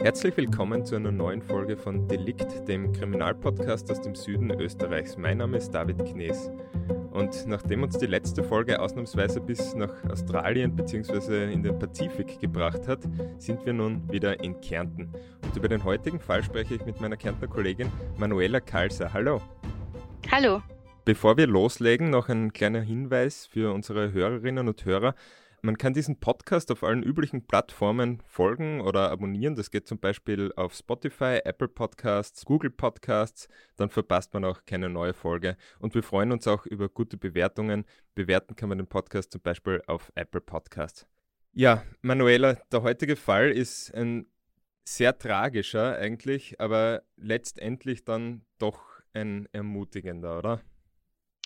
Herzlich willkommen zu einer neuen Folge von Delikt, dem Kriminalpodcast aus dem Süden Österreichs. Mein Name ist David Knees. Und nachdem uns die letzte Folge ausnahmsweise bis nach Australien bzw. in den Pazifik gebracht hat, sind wir nun wieder in Kärnten. Und über den heutigen Fall spreche ich mit meiner Kärntner Kollegin Manuela Kalser. Hallo. Hallo. Bevor wir loslegen, noch ein kleiner Hinweis für unsere Hörerinnen und Hörer. Man kann diesen Podcast auf allen üblichen Plattformen folgen oder abonnieren. Das geht zum Beispiel auf Spotify, Apple Podcasts, Google Podcasts. Dann verpasst man auch keine neue Folge. Und wir freuen uns auch über gute Bewertungen. Bewerten kann man den Podcast zum Beispiel auf Apple Podcasts. Ja, Manuela, der heutige Fall ist ein sehr tragischer eigentlich, aber letztendlich dann doch ein ermutigender, oder?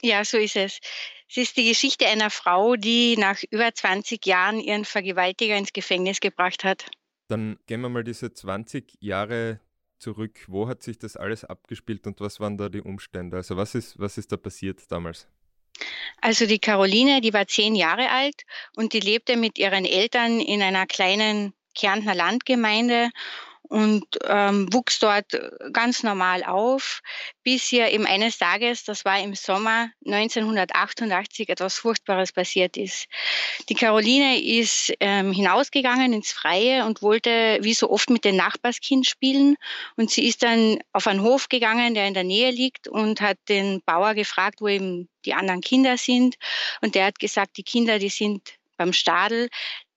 Ja, so ist es. Es ist die Geschichte einer Frau, die nach über 20 Jahren ihren Vergewaltiger ins Gefängnis gebracht hat. Dann gehen wir mal diese 20 Jahre zurück. Wo hat sich das alles abgespielt und was waren da die Umstände? Also was ist, was ist da passiert damals? Also die Caroline, die war zehn Jahre alt und die lebte mit ihren Eltern in einer kleinen Kärntner Landgemeinde und ähm, wuchs dort ganz normal auf, bis ihr eben eines Tages, das war im Sommer 1988, etwas Furchtbares passiert ist. Die Caroline ist ähm, hinausgegangen ins Freie und wollte wie so oft mit dem Nachbarskind spielen. Und sie ist dann auf einen Hof gegangen, der in der Nähe liegt und hat den Bauer gefragt, wo eben die anderen Kinder sind. Und der hat gesagt, die Kinder, die sind beim Stadel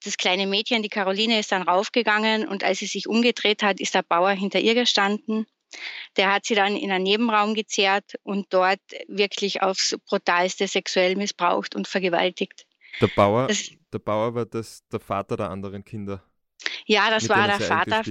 das kleine Mädchen, die Caroline, ist dann raufgegangen und als sie sich umgedreht hat, ist der Bauer hinter ihr gestanden. Der hat sie dann in einen Nebenraum gezerrt und dort wirklich aufs brutalste sexuell missbraucht und vergewaltigt. Der Bauer, das, der Bauer war das der Vater der anderen Kinder. Ja, das war der Vater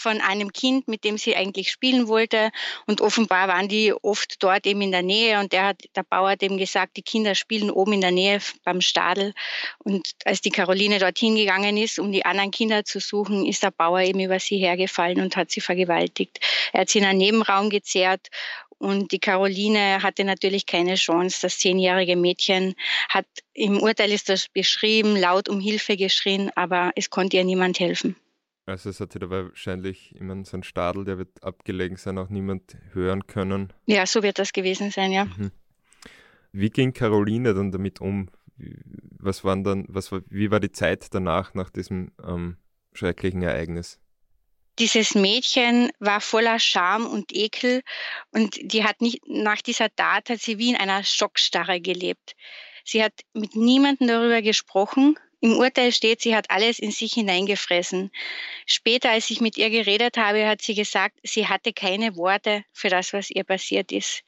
von einem Kind, mit dem sie eigentlich spielen wollte. Und offenbar waren die oft dort eben in der Nähe. Und der hat, der Bauer hat eben gesagt, die Kinder spielen oben in der Nähe beim Stadel. Und als die Caroline dorthin gegangen ist, um die anderen Kinder zu suchen, ist der Bauer eben über sie hergefallen und hat sie vergewaltigt. Er hat sie in einen Nebenraum gezerrt und die Caroline hatte natürlich keine Chance. Das zehnjährige Mädchen hat im Urteil ist das beschrieben, laut um Hilfe geschrien, aber es konnte ihr niemand helfen. Also es hat sich da wahrscheinlich immer so ein Stadel, der wird abgelegen sein, auch niemand hören können. Ja, so wird das gewesen sein, ja. Mhm. Wie ging Caroline dann damit um? Was waren dann, was war, wie war die Zeit danach, nach diesem ähm, schrecklichen Ereignis? Dieses Mädchen war voller Scham und Ekel und die hat nicht, nach dieser Tat hat sie wie in einer Schockstarre gelebt. Sie hat mit niemandem darüber gesprochen, im Urteil steht, sie hat alles in sich hineingefressen. Später, als ich mit ihr geredet habe, hat sie gesagt, sie hatte keine Worte für das, was ihr passiert ist.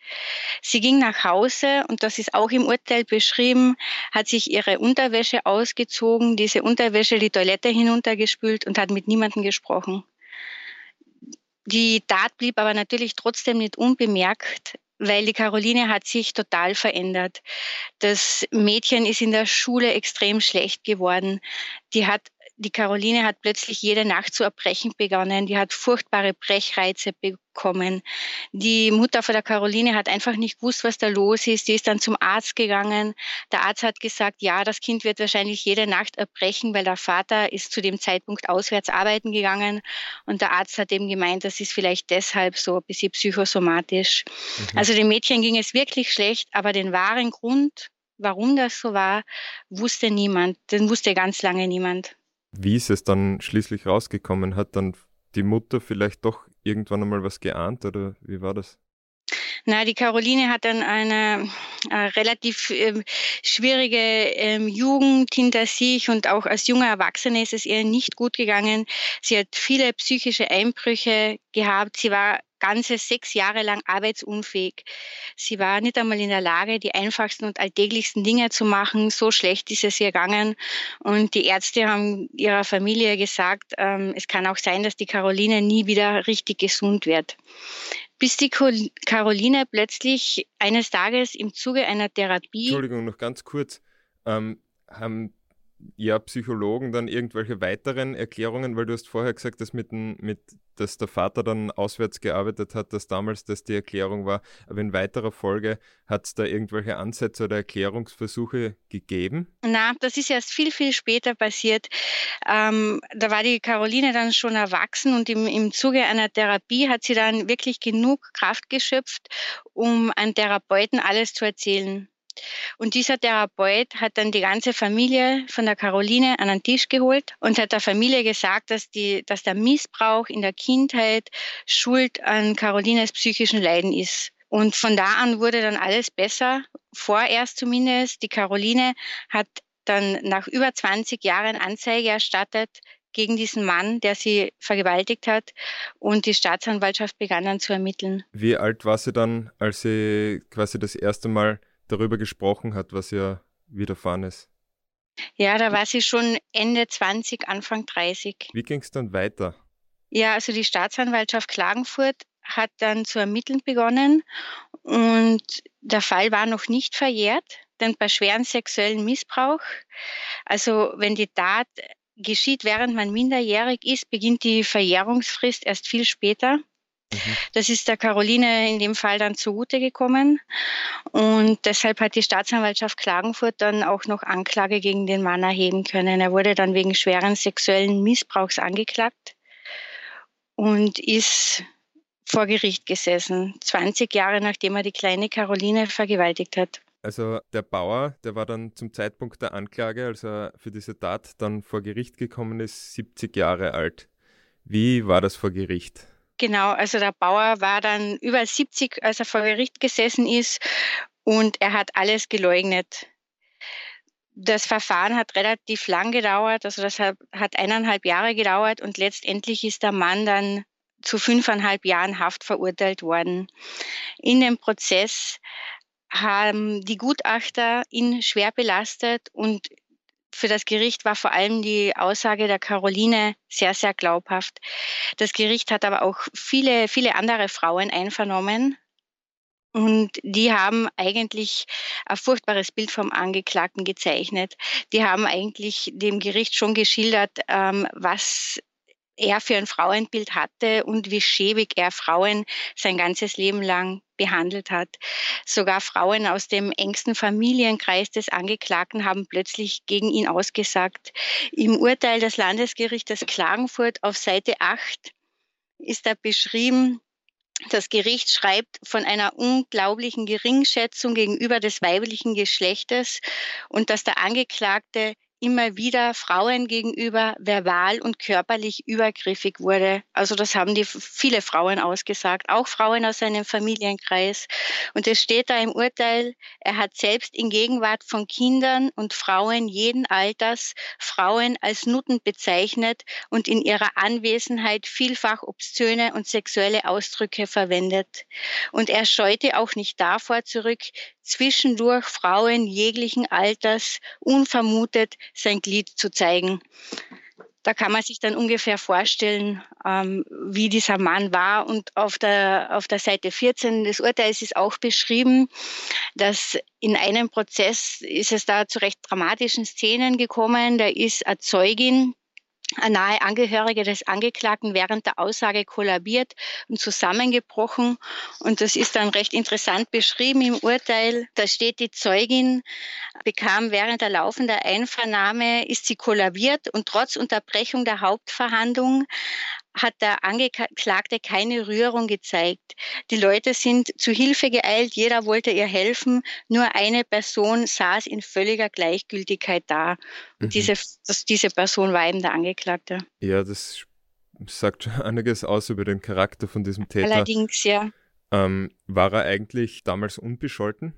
Sie ging nach Hause und das ist auch im Urteil beschrieben, hat sich ihre Unterwäsche ausgezogen, diese Unterwäsche die Toilette hinuntergespült und hat mit niemandem gesprochen. Die Tat blieb aber natürlich trotzdem nicht unbemerkt weil die Caroline hat sich total verändert. Das Mädchen ist in der Schule extrem schlecht geworden. Die hat die Caroline hat plötzlich jede Nacht zu erbrechen begonnen. Die hat furchtbare Brechreize bekommen. Die Mutter von der Caroline hat einfach nicht gewusst, was da los ist. Die ist dann zum Arzt gegangen. Der Arzt hat gesagt, ja, das Kind wird wahrscheinlich jede Nacht erbrechen, weil der Vater ist zu dem Zeitpunkt auswärts arbeiten gegangen. Und der Arzt hat eben gemeint, das ist vielleicht deshalb so ein bisschen psychosomatisch. Mhm. Also dem Mädchen ging es wirklich schlecht, aber den wahren Grund, warum das so war, wusste niemand. Den wusste ganz lange niemand wie ist es dann schließlich rausgekommen? Hat dann die Mutter vielleicht doch irgendwann einmal was geahnt oder wie war das? Na, die Caroline hat dann eine äh, relativ äh, schwierige äh, Jugend hinter sich und auch als junge Erwachsene ist es ihr nicht gut gegangen. Sie hat viele psychische Einbrüche gehabt. Sie war ganze sechs Jahre lang arbeitsunfähig. Sie war nicht einmal in der Lage, die einfachsten und alltäglichsten Dinge zu machen. So schlecht ist es ihr gegangen. Und die Ärzte haben ihrer Familie gesagt, ähm, es kann auch sein, dass die Caroline nie wieder richtig gesund wird. Bis die Caroline plötzlich eines Tages im Zuge einer Therapie. Entschuldigung, noch ganz kurz. Ähm, haben ja, Psychologen dann irgendwelche weiteren Erklärungen, weil du hast vorher gesagt, dass, mit, mit, dass der Vater dann auswärts gearbeitet hat, dass damals das die Erklärung war. Aber in weiterer Folge hat es da irgendwelche Ansätze oder Erklärungsversuche gegeben? Na, das ist erst viel, viel später passiert. Ähm, da war die Caroline dann schon erwachsen und im, im Zuge einer Therapie hat sie dann wirklich genug Kraft geschöpft, um einem Therapeuten alles zu erzählen. Und dieser Therapeut hat dann die ganze Familie von der Caroline an den Tisch geholt und hat der Familie gesagt, dass, die, dass der Missbrauch in der Kindheit Schuld an Carolines psychischen Leiden ist. Und von da an wurde dann alles besser, vorerst zumindest. Die Caroline hat dann nach über 20 Jahren Anzeige erstattet gegen diesen Mann, der sie vergewaltigt hat. Und die Staatsanwaltschaft begann dann zu ermitteln. Wie alt war sie dann, als sie quasi das erste Mal darüber gesprochen hat, was ihr widerfahren ist? Ja, da war sie schon Ende 20, Anfang 30. Wie ging es dann weiter? Ja, also die Staatsanwaltschaft Klagenfurt hat dann zu ermitteln begonnen und der Fall war noch nicht verjährt, denn bei schweren sexuellen Missbrauch, also wenn die Tat geschieht, während man minderjährig ist, beginnt die Verjährungsfrist erst viel später. Mhm. Das ist der Caroline in dem Fall dann zugute gekommen. Und deshalb hat die Staatsanwaltschaft Klagenfurt dann auch noch Anklage gegen den Mann erheben können. Er wurde dann wegen schweren sexuellen Missbrauchs angeklagt und ist vor Gericht gesessen, 20 Jahre nachdem er die kleine Caroline vergewaltigt hat. Also der Bauer, der war dann zum Zeitpunkt der Anklage, als er für diese Tat dann vor Gericht gekommen ist, 70 Jahre alt. Wie war das vor Gericht? Genau, also der Bauer war dann über 70, als er vor Gericht gesessen ist und er hat alles geleugnet. Das Verfahren hat relativ lang gedauert, also das hat, hat eineinhalb Jahre gedauert und letztendlich ist der Mann dann zu fünfeinhalb Jahren Haft verurteilt worden. In dem Prozess haben die Gutachter ihn schwer belastet und für das Gericht war vor allem die Aussage der Caroline sehr, sehr glaubhaft. Das Gericht hat aber auch viele, viele andere Frauen einvernommen. Und die haben eigentlich ein furchtbares Bild vom Angeklagten gezeichnet. Die haben eigentlich dem Gericht schon geschildert, ähm, was er für ein Frauenbild hatte und wie schäbig er Frauen sein ganzes Leben lang behandelt hat. Sogar Frauen aus dem engsten Familienkreis des Angeklagten haben plötzlich gegen ihn ausgesagt. Im Urteil des Landesgerichtes Klagenfurt auf Seite 8 ist da beschrieben, das Gericht schreibt von einer unglaublichen Geringschätzung gegenüber des weiblichen Geschlechtes und dass der Angeklagte immer wieder Frauen gegenüber verbal und körperlich übergriffig wurde. Also das haben die viele Frauen ausgesagt, auch Frauen aus seinem Familienkreis. Und es steht da im Urteil, er hat selbst in Gegenwart von Kindern und Frauen jeden Alters Frauen als Nutten bezeichnet und in ihrer Anwesenheit vielfach obszöne und sexuelle Ausdrücke verwendet. Und er scheute auch nicht davor zurück, zwischendurch Frauen jeglichen Alters unvermutet sein Glied zu zeigen. Da kann man sich dann ungefähr vorstellen, ähm, wie dieser Mann war. Und auf der, auf der Seite 14 des Urteils ist auch beschrieben, dass in einem Prozess ist es da zu recht dramatischen Szenen gekommen. Da ist eine Zeugin, nahe Angehörige des Angeklagten während der Aussage kollabiert und zusammengebrochen. Und das ist dann recht interessant beschrieben im Urteil. Da steht, die Zeugin bekam während der laufenden Einvernahme, ist sie kollabiert und trotz Unterbrechung der Hauptverhandlung hat der Angeklagte keine Rührung gezeigt. Die Leute sind zu Hilfe geeilt, jeder wollte ihr helfen, nur eine Person saß in völliger Gleichgültigkeit da. Mhm. Diese, das, diese Person war eben der Angeklagte. Ja, das sagt schon einiges aus über den Charakter von diesem Täter. Allerdings, ja. Ähm, war er eigentlich damals unbescholten?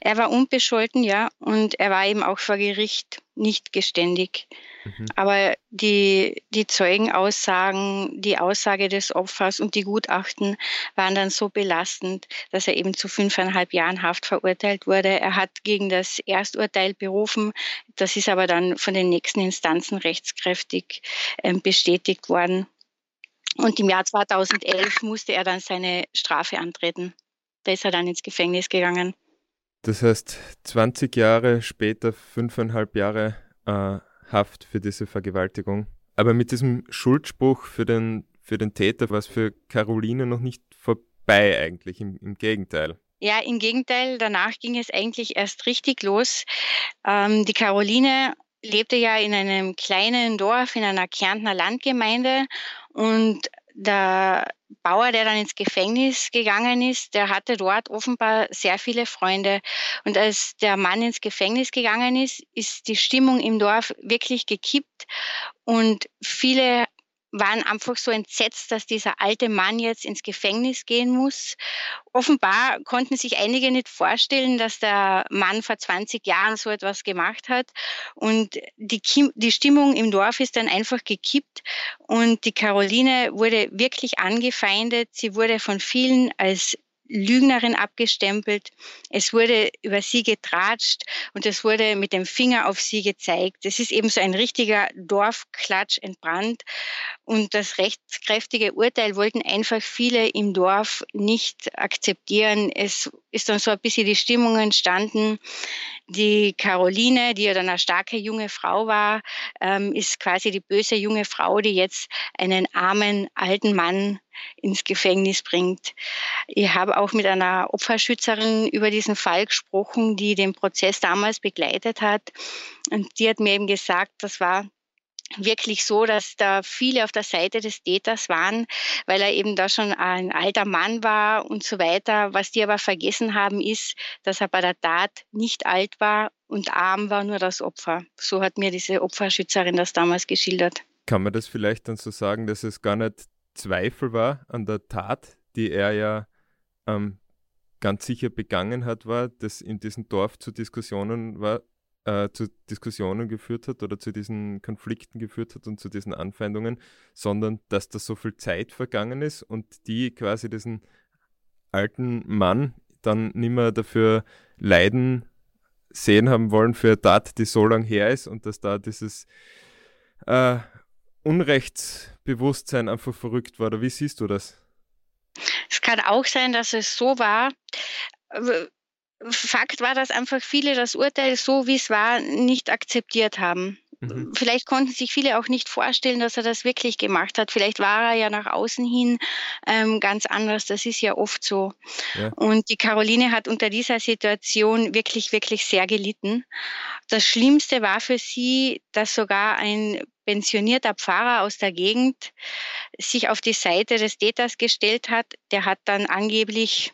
Er war unbescholten, ja, und er war eben auch vor Gericht nicht geständig. Mhm. Aber die, die Zeugenaussagen, die Aussage des Opfers und die Gutachten waren dann so belastend, dass er eben zu fünfeinhalb Jahren Haft verurteilt wurde. Er hat gegen das Ersturteil berufen. Das ist aber dann von den nächsten Instanzen rechtskräftig äh, bestätigt worden. Und im Jahr 2011 musste er dann seine Strafe antreten. Da ist er dann ins Gefängnis gegangen. Das heißt, 20 Jahre später, fünfeinhalb Jahre äh, Haft für diese Vergewaltigung. Aber mit diesem Schuldspruch für den, für den Täter war es für Caroline noch nicht vorbei eigentlich, im, im Gegenteil. Ja, im Gegenteil, danach ging es eigentlich erst richtig los. Ähm, die Caroline lebte ja in einem kleinen Dorf in einer Kärntner Landgemeinde und der Bauer, der dann ins Gefängnis gegangen ist, der hatte dort offenbar sehr viele Freunde. Und als der Mann ins Gefängnis gegangen ist, ist die Stimmung im Dorf wirklich gekippt und viele waren einfach so entsetzt, dass dieser alte Mann jetzt ins Gefängnis gehen muss. Offenbar konnten sich einige nicht vorstellen, dass der Mann vor 20 Jahren so etwas gemacht hat. Und die, die Stimmung im Dorf ist dann einfach gekippt und die Caroline wurde wirklich angefeindet. Sie wurde von vielen als Lügnerin abgestempelt. Es wurde über sie getratscht und es wurde mit dem Finger auf sie gezeigt. Es ist eben so ein richtiger Dorfklatsch entbrannt. Und das rechtskräftige Urteil wollten einfach viele im Dorf nicht akzeptieren. Es ist dann so ein bisschen die Stimmung entstanden. Die Caroline, die ja dann eine starke junge Frau war, ähm, ist quasi die böse junge Frau, die jetzt einen armen alten Mann ins Gefängnis bringt. Ich habe auch mit einer Opferschützerin über diesen Fall gesprochen, die den Prozess damals begleitet hat. Und die hat mir eben gesagt, das war wirklich so, dass da viele auf der Seite des Täters waren, weil er eben da schon ein alter Mann war und so weiter. Was die aber vergessen haben, ist, dass er bei der Tat nicht alt war und arm war nur das Opfer. So hat mir diese Opferschützerin das damals geschildert. Kann man das vielleicht dann so sagen, dass es gar nicht Zweifel war an der Tat, die er ja ähm, ganz sicher begangen hat, war, dass in diesem Dorf zu Diskussionen war, äh, zu Diskussionen geführt hat oder zu diesen Konflikten geführt hat und zu diesen Anfeindungen, sondern dass da so viel Zeit vergangen ist und die quasi diesen alten Mann dann nicht mehr dafür leiden sehen haben wollen für eine Tat, die so lang her ist und dass da dieses äh, Unrechtsbewusstsein einfach verrückt war. Oder wie siehst du das? Es kann auch sein, dass es so war. Fakt war, dass einfach viele das Urteil so, wie es war, nicht akzeptiert haben. Mhm. Vielleicht konnten sich viele auch nicht vorstellen, dass er das wirklich gemacht hat. Vielleicht war er ja nach außen hin ähm, ganz anders. Das ist ja oft so. Ja. Und die Caroline hat unter dieser Situation wirklich, wirklich sehr gelitten. Das Schlimmste war für sie, dass sogar ein pensionierter Pfarrer aus der Gegend sich auf die Seite des Täters gestellt hat. Der hat dann angeblich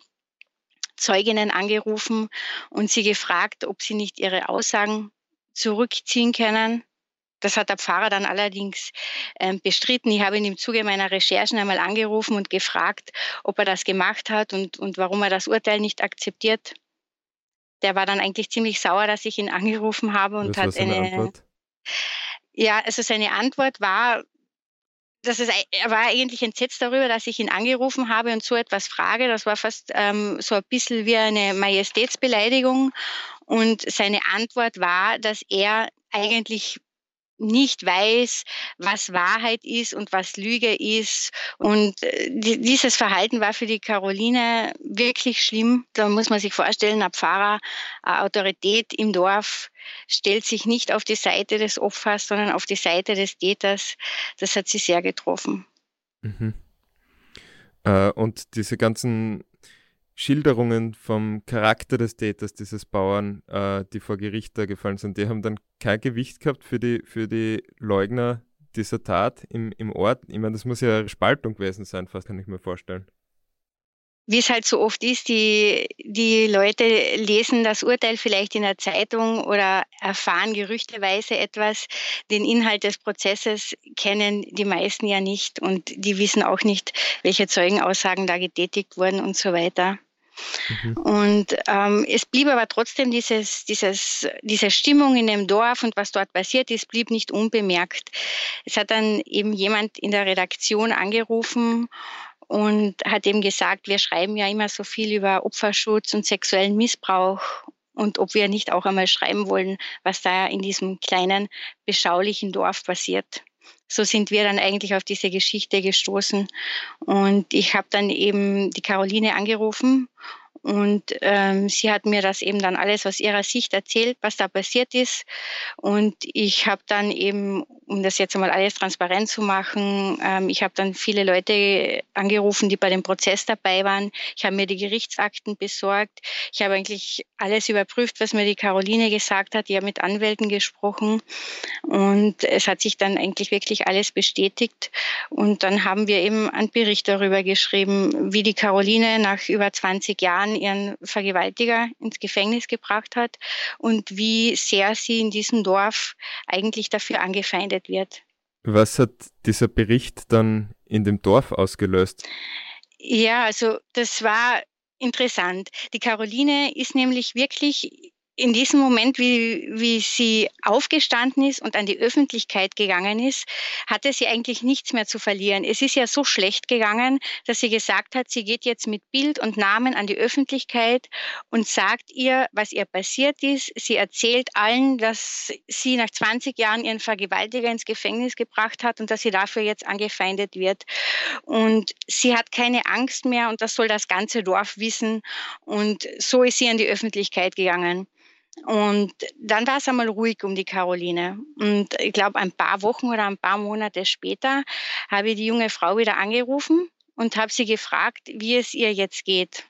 Zeuginnen angerufen und sie gefragt, ob sie nicht ihre Aussagen zurückziehen können. Das hat der Pfarrer dann allerdings äh, bestritten. Ich habe ihn im Zuge meiner Recherchen einmal angerufen und gefragt, ob er das gemacht hat und, und warum er das Urteil nicht akzeptiert. Der war dann eigentlich ziemlich sauer, dass ich ihn angerufen habe und Was hat eine. Antwort? Ja, also seine Antwort war, das ist, er war eigentlich entsetzt darüber, dass ich ihn angerufen habe und so etwas frage. Das war fast ähm, so ein bisschen wie eine Majestätsbeleidigung. Und seine Antwort war, dass er eigentlich nicht weiß, was Wahrheit ist und was Lüge ist. Und äh, dieses Verhalten war für die Caroline wirklich schlimm. Da muss man sich vorstellen, ein Pfarrer, eine Autorität im Dorf stellt sich nicht auf die Seite des Opfers, sondern auf die Seite des Täters. Das hat sie sehr getroffen. Mhm. Äh, und diese ganzen Schilderungen vom Charakter des Täters, dieses Bauern, äh, die vor Gericht da gefallen sind, die haben dann kein Gewicht gehabt für die, für die Leugner dieser Tat im, im Ort. Ich meine, das muss ja eine Spaltung gewesen sein, fast kann ich mir vorstellen. Wie es halt so oft ist, die, die Leute lesen das Urteil vielleicht in der Zeitung oder erfahren gerüchteweise etwas. Den Inhalt des Prozesses kennen die meisten ja nicht und die wissen auch nicht, welche Zeugenaussagen da getätigt wurden und so weiter. Mhm. Und ähm, es blieb aber trotzdem dieses, dieses, diese Stimmung in dem Dorf und was dort passiert ist, blieb nicht unbemerkt. Es hat dann eben jemand in der Redaktion angerufen und hat eben gesagt, wir schreiben ja immer so viel über Opferschutz und sexuellen Missbrauch und ob wir nicht auch einmal schreiben wollen, was da in diesem kleinen, beschaulichen Dorf passiert so sind wir dann eigentlich auf diese Geschichte gestoßen. Und ich habe dann eben die Caroline angerufen Und ähm, sie hat mir das eben dann alles aus ihrer Sicht erzählt, was da passiert ist. Und ich habe dann eben, um das jetzt einmal alles transparent zu machen, ähm, ich habe dann viele Leute angerufen, die bei dem Prozess dabei waren. Ich habe mir die Gerichtsakten besorgt. Ich habe eigentlich alles überprüft, was mir die Caroline gesagt hat. Ich habe mit Anwälten gesprochen. Und es hat sich dann eigentlich wirklich alles bestätigt. Und dann haben wir eben einen Bericht darüber geschrieben, wie die Caroline nach über 20 Jahren ihren Vergewaltiger ins Gefängnis gebracht hat und wie sehr sie in diesem Dorf eigentlich dafür angefeindet wird. Was hat dieser Bericht dann in dem Dorf ausgelöst? Ja, also das war interessant. Die Caroline ist nämlich wirklich in diesem Moment, wie, wie sie aufgestanden ist und an die Öffentlichkeit gegangen ist, hatte sie eigentlich nichts mehr zu verlieren. Es ist ja so schlecht gegangen, dass sie gesagt hat, sie geht jetzt mit Bild und Namen an die Öffentlichkeit und sagt ihr, was ihr passiert ist. Sie erzählt allen, dass sie nach 20 Jahren ihren Vergewaltiger ins Gefängnis gebracht hat und dass sie dafür jetzt angefeindet wird. Und sie hat keine Angst mehr und das soll das ganze Dorf wissen. Und so ist sie an die Öffentlichkeit gegangen. Und dann war es einmal ruhig um die Caroline. Und ich glaube, ein paar Wochen oder ein paar Monate später habe ich die junge Frau wieder angerufen und habe sie gefragt, wie es ihr jetzt geht.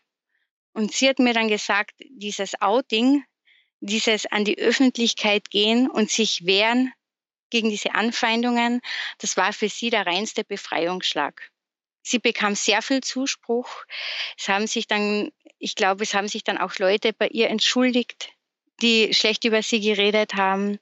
Und sie hat mir dann gesagt, dieses Outing, dieses an die Öffentlichkeit gehen und sich wehren gegen diese Anfeindungen, das war für sie der reinste Befreiungsschlag. Sie bekam sehr viel Zuspruch. Es haben sich dann, ich glaube, es haben sich dann auch Leute bei ihr entschuldigt, die schlecht über sie geredet haben.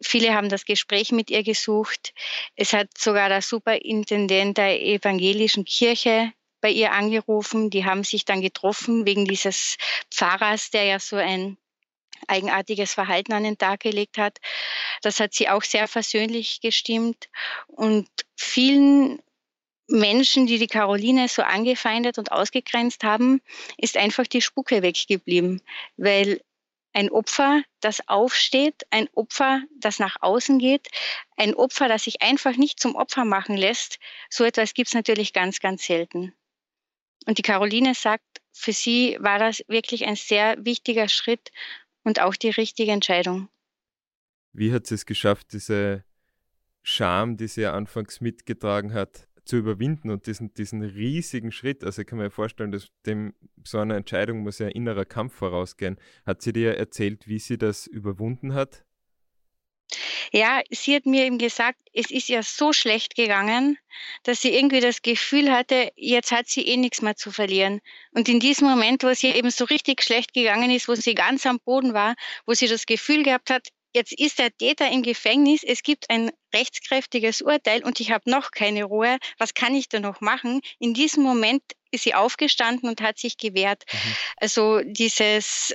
Viele haben das Gespräch mit ihr gesucht. Es hat sogar der Superintendent der evangelischen Kirche bei ihr angerufen. Die haben sich dann getroffen wegen dieses Pfarrers, der ja so ein eigenartiges Verhalten an den Tag gelegt hat. Das hat sie auch sehr versöhnlich gestimmt. Und vielen Menschen, die die Caroline so angefeindet und ausgegrenzt haben, ist einfach die Spucke weggeblieben, weil ein Opfer, das aufsteht, ein Opfer, das nach außen geht, ein Opfer, das sich einfach nicht zum Opfer machen lässt. So etwas gibt es natürlich ganz, ganz selten. Und die Caroline sagt, für sie war das wirklich ein sehr wichtiger Schritt und auch die richtige Entscheidung. Wie hat sie es geschafft, diese Scham, die sie ja anfangs mitgetragen hat, zu überwinden und diesen, diesen riesigen Schritt, also ich kann mir vorstellen, dass dem so eine Entscheidung muss ja ein innerer Kampf vorausgehen. Hat sie dir erzählt, wie sie das überwunden hat? Ja, sie hat mir eben gesagt, es ist ja so schlecht gegangen, dass sie irgendwie das Gefühl hatte, jetzt hat sie eh nichts mehr zu verlieren. Und in diesem Moment, wo sie eben so richtig schlecht gegangen ist, wo sie ganz am Boden war, wo sie das Gefühl gehabt hat, Jetzt ist der Täter im Gefängnis, es gibt ein rechtskräftiges Urteil und ich habe noch keine Ruhe. Was kann ich da noch machen? In diesem Moment ist sie aufgestanden und hat sich gewehrt. Mhm. Also dieses,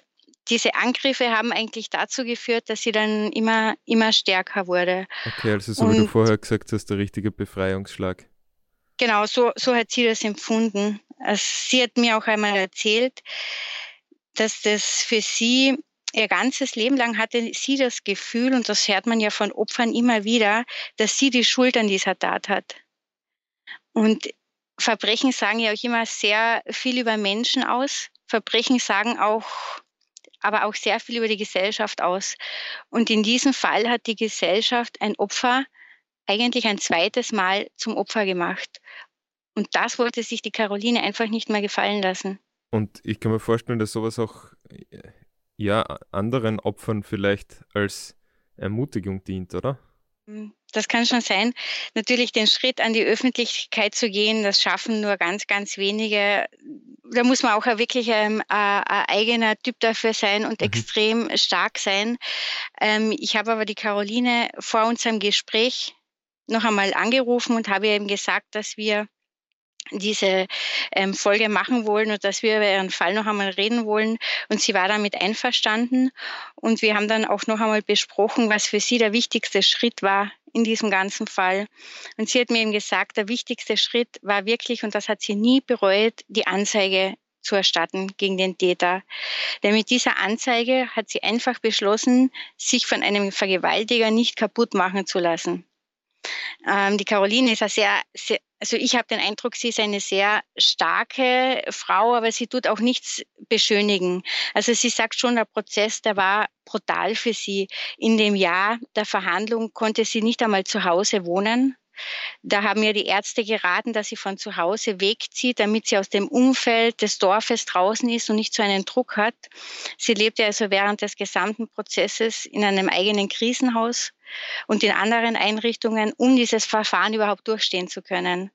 diese Angriffe haben eigentlich dazu geführt, dass sie dann immer, immer stärker wurde. Okay, also so und, wie du vorher gesagt hast, der richtige Befreiungsschlag. Genau, so, so hat sie das empfunden. Also sie hat mir auch einmal erzählt, dass das für sie Ihr ganzes Leben lang hatte sie das Gefühl, und das hört man ja von Opfern immer wieder, dass sie die Schuld an dieser Tat hat. Und Verbrechen sagen ja auch immer sehr viel über Menschen aus. Verbrechen sagen auch, aber auch sehr viel über die Gesellschaft aus. Und in diesem Fall hat die Gesellschaft ein Opfer eigentlich ein zweites Mal zum Opfer gemacht. Und das wollte sich die Caroline einfach nicht mehr gefallen lassen. Und ich kann mir vorstellen, dass sowas auch ja, anderen Opfern vielleicht als Ermutigung dient, oder? Hm, das kann schon sein. Natürlich den Schritt an die Öffentlichkeit zu gehen, das schaffen nur ganz, ganz wenige. Da muss man auch wirklich ein, ein, ein eigener Typ dafür sein und mhm. extrem stark sein. Ähm, ich habe aber die Caroline vor unserem Gespräch noch einmal angerufen und habe eben gesagt, dass wir diese ähm, Folge machen wollen und dass wir über ihren Fall noch einmal reden wollen. Und sie war damit einverstanden. Und wir haben dann auch noch einmal besprochen, was für sie der wichtigste Schritt war in diesem ganzen Fall. Und sie hat mir eben gesagt, der wichtigste Schritt war wirklich, und das hat sie nie bereut, die Anzeige zu erstatten gegen den Täter. Denn mit dieser Anzeige hat sie einfach beschlossen, sich von einem Vergewaltiger nicht kaputt machen zu lassen. Ähm, die Caroline ist eine sehr, sehr also ich habe den Eindruck, sie ist eine sehr starke Frau, aber sie tut auch nichts beschönigen. Also sie sagt schon, der Prozess, der war brutal für sie. In dem Jahr der Verhandlung konnte sie nicht einmal zu Hause wohnen. Da haben mir die Ärzte geraten, dass sie von zu Hause wegzieht, damit sie aus dem Umfeld des Dorfes draußen ist und nicht so einen Druck hat. Sie lebte also während des gesamten Prozesses in einem eigenen Krisenhaus und in anderen Einrichtungen, um dieses Verfahren überhaupt durchstehen zu können.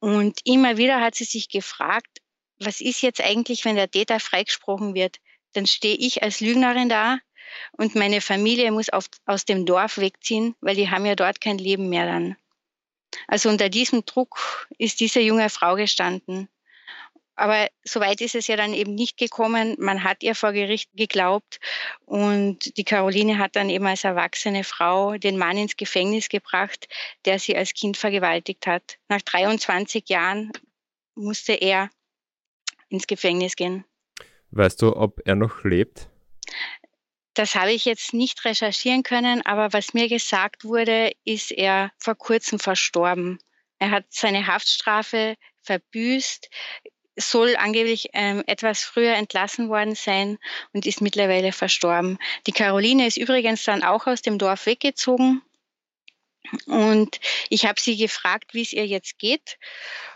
Und immer wieder hat sie sich gefragt, was ist jetzt eigentlich, wenn der Täter freigesprochen wird? Dann stehe ich als Lügnerin da und meine Familie muss auf, aus dem Dorf wegziehen, weil die haben ja dort kein Leben mehr dann. Also unter diesem Druck ist diese junge Frau gestanden. Aber so weit ist es ja dann eben nicht gekommen. Man hat ihr vor Gericht geglaubt und die Caroline hat dann eben als erwachsene Frau den Mann ins Gefängnis gebracht, der sie als Kind vergewaltigt hat. Nach 23 Jahren musste er ins Gefängnis gehen. Weißt du, ob er noch lebt? Das habe ich jetzt nicht recherchieren können, aber was mir gesagt wurde, ist er vor kurzem verstorben. Er hat seine Haftstrafe verbüßt, soll angeblich ähm, etwas früher entlassen worden sein und ist mittlerweile verstorben. Die Caroline ist übrigens dann auch aus dem Dorf weggezogen. Und ich habe sie gefragt, wie es ihr jetzt geht.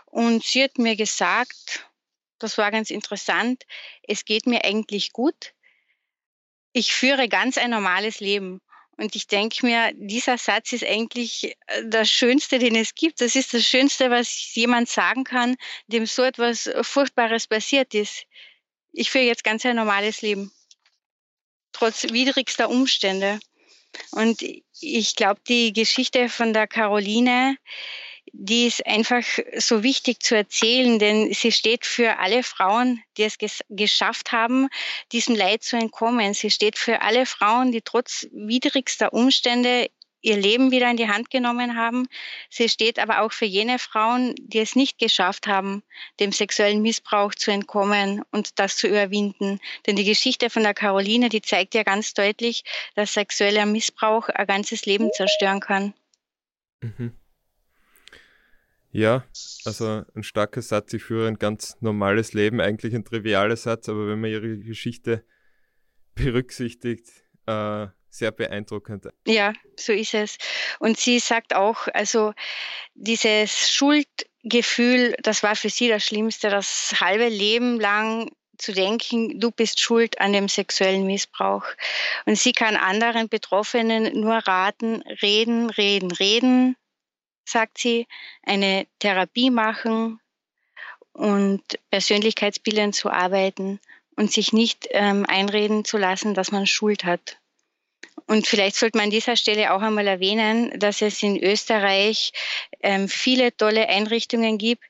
Und sie hat mir gesagt, das war ganz interessant, es geht mir eigentlich gut. Ich führe ganz ein normales Leben. Und ich denke mir, dieser Satz ist eigentlich äh, das Schönste, den es gibt. Das ist das Schönste, was jemand sagen kann, dem so etwas Furchtbares passiert ist. Ich führe jetzt ganz ein normales Leben, trotz widrigster Umstände. Und ich glaube, die Geschichte von der Caroline, die ist einfach so wichtig zu erzählen, denn sie steht für alle Frauen, die es ges geschafft haben, diesem Leid zu entkommen. Sie steht für alle Frauen, die trotz widrigster Umstände ihr Leben wieder in die Hand genommen haben. Sie steht aber auch für jene Frauen, die es nicht geschafft haben, dem sexuellen Missbrauch zu entkommen und das zu überwinden. Denn die Geschichte von der Caroline, die zeigt ja ganz deutlich, dass sexueller Missbrauch ein ganzes Leben zerstören kann. Mhm. Ja, also ein starker Satz. Ich führe ein ganz normales Leben, eigentlich ein trivialer Satz, aber wenn man ihre Geschichte berücksichtigt, äh, sehr beeindruckend. Ja, so ist es. Und sie sagt auch, also dieses Schuldgefühl, das war für sie das Schlimmste, das halbe Leben lang zu denken, du bist schuld an dem sexuellen Missbrauch. Und sie kann anderen Betroffenen nur raten, reden, reden, reden, sagt sie, eine Therapie machen und Persönlichkeitsbildern zu arbeiten und sich nicht ähm, einreden zu lassen, dass man Schuld hat. Und vielleicht sollte man an dieser Stelle auch einmal erwähnen, dass es in Österreich ähm, viele tolle Einrichtungen gibt,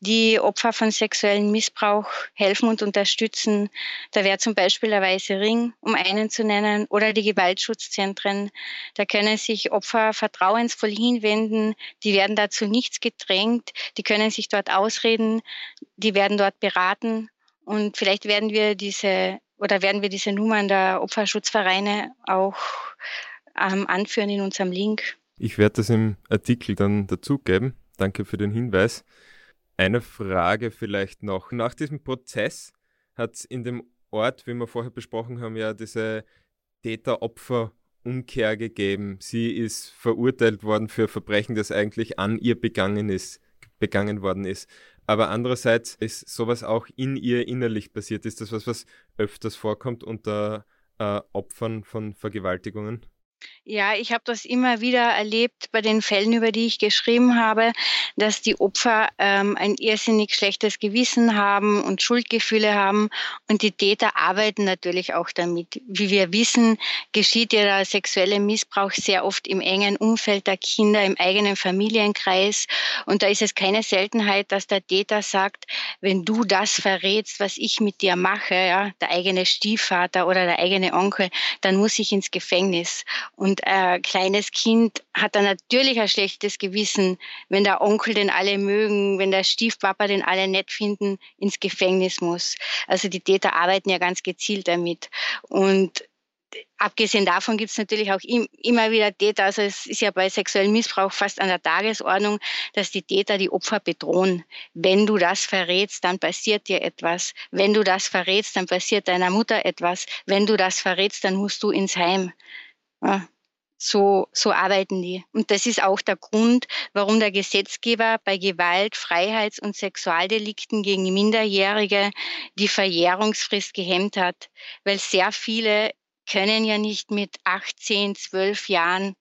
die Opfer von sexuellem Missbrauch helfen und unterstützen. Da wäre zum Beispiel der Weiße Ring, um einen zu nennen, oder die Gewaltschutzzentren. Da können sich Opfer vertrauensvoll hinwenden. Die werden dazu nichts gedrängt. Die können sich dort ausreden. Die werden dort beraten. Und vielleicht werden wir diese oder werden wir diese Nummern der Opferschutzvereine auch ähm, anführen in unserem Link. Ich werde das im Artikel dann dazugeben. Danke für den Hinweis. Eine Frage vielleicht noch. Nach diesem Prozess hat es in dem Ort, wie wir vorher besprochen haben, ja diese Täter-Opfer-Umkehr gegeben. Sie ist verurteilt worden für Verbrechen, das eigentlich an ihr begangen ist, begangen worden ist. Aber andererseits ist sowas auch in ihr innerlich passiert. Ist das was, was öfters vorkommt unter äh, Opfern von Vergewaltigungen? Ja, ich habe das immer wieder erlebt bei den Fällen, über die ich geschrieben habe, dass die Opfer ähm, ein irrsinnig schlechtes Gewissen haben und Schuldgefühle haben und die Täter arbeiten natürlich auch damit. Wie wir wissen, geschieht der sexuelle Missbrauch sehr oft im engen Umfeld der Kinder, im eigenen Familienkreis und da ist es keine Seltenheit, dass der Täter sagt, wenn du das verrätst, was ich mit dir mache, ja, der eigene Stiefvater oder der eigene Onkel, dann muss ich ins Gefängnis. Und ein kleines Kind hat dann natürlich ein schlechtes Gewissen, wenn der Onkel den alle mögen, wenn der Stiefpapa den alle nett finden, ins Gefängnis muss. Also die Täter arbeiten ja ganz gezielt damit. Und abgesehen davon gibt es natürlich auch im, immer wieder Täter. Also es ist ja bei sexuellem Missbrauch fast an der Tagesordnung, dass die Täter die Opfer bedrohen. Wenn du das verrätst, dann passiert dir etwas. Wenn du das verrätst, dann passiert deiner Mutter etwas. Wenn du das verrätst, dann musst du ins Heim. Ja, so, so arbeiten die. Und das ist auch der Grund, warum der Gesetzgeber bei Gewalt, Freiheits- und Sexualdelikten gegen Minderjährige die Verjährungsfrist gehemmt hat, weil sehr viele können ja nicht mit 18, 12 Jahren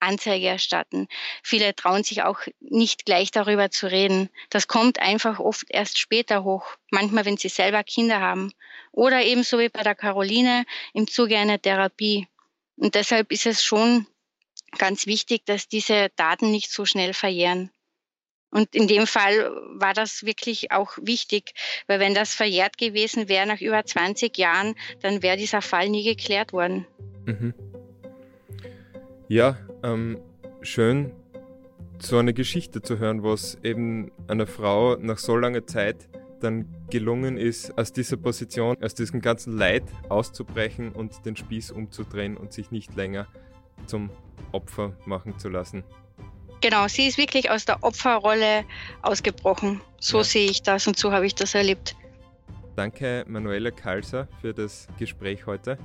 Anzeige erstatten. Viele trauen sich auch nicht gleich darüber zu reden. Das kommt einfach oft erst später hoch, manchmal wenn sie selber Kinder haben. Oder ebenso wie bei der Caroline im Zuge einer Therapie. Und deshalb ist es schon ganz wichtig, dass diese Daten nicht so schnell verjähren. Und in dem Fall war das wirklich auch wichtig, weil wenn das verjährt gewesen wäre nach über 20 Jahren, dann wäre dieser Fall nie geklärt worden. Mhm. Ja, ähm, schön, so eine Geschichte zu hören, was eben einer Frau nach so langer Zeit dann gelungen ist, aus dieser Position, aus diesem ganzen Leid auszubrechen und den Spieß umzudrehen und sich nicht länger zum Opfer machen zu lassen. Genau, sie ist wirklich aus der Opferrolle ausgebrochen. So ja. sehe ich das und so habe ich das erlebt. Danke Manuela Kalser für das Gespräch heute.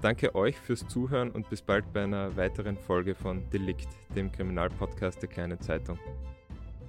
Danke euch fürs Zuhören und bis bald bei einer weiteren Folge von Delikt, dem Kriminalpodcast der Kleinen Zeitung.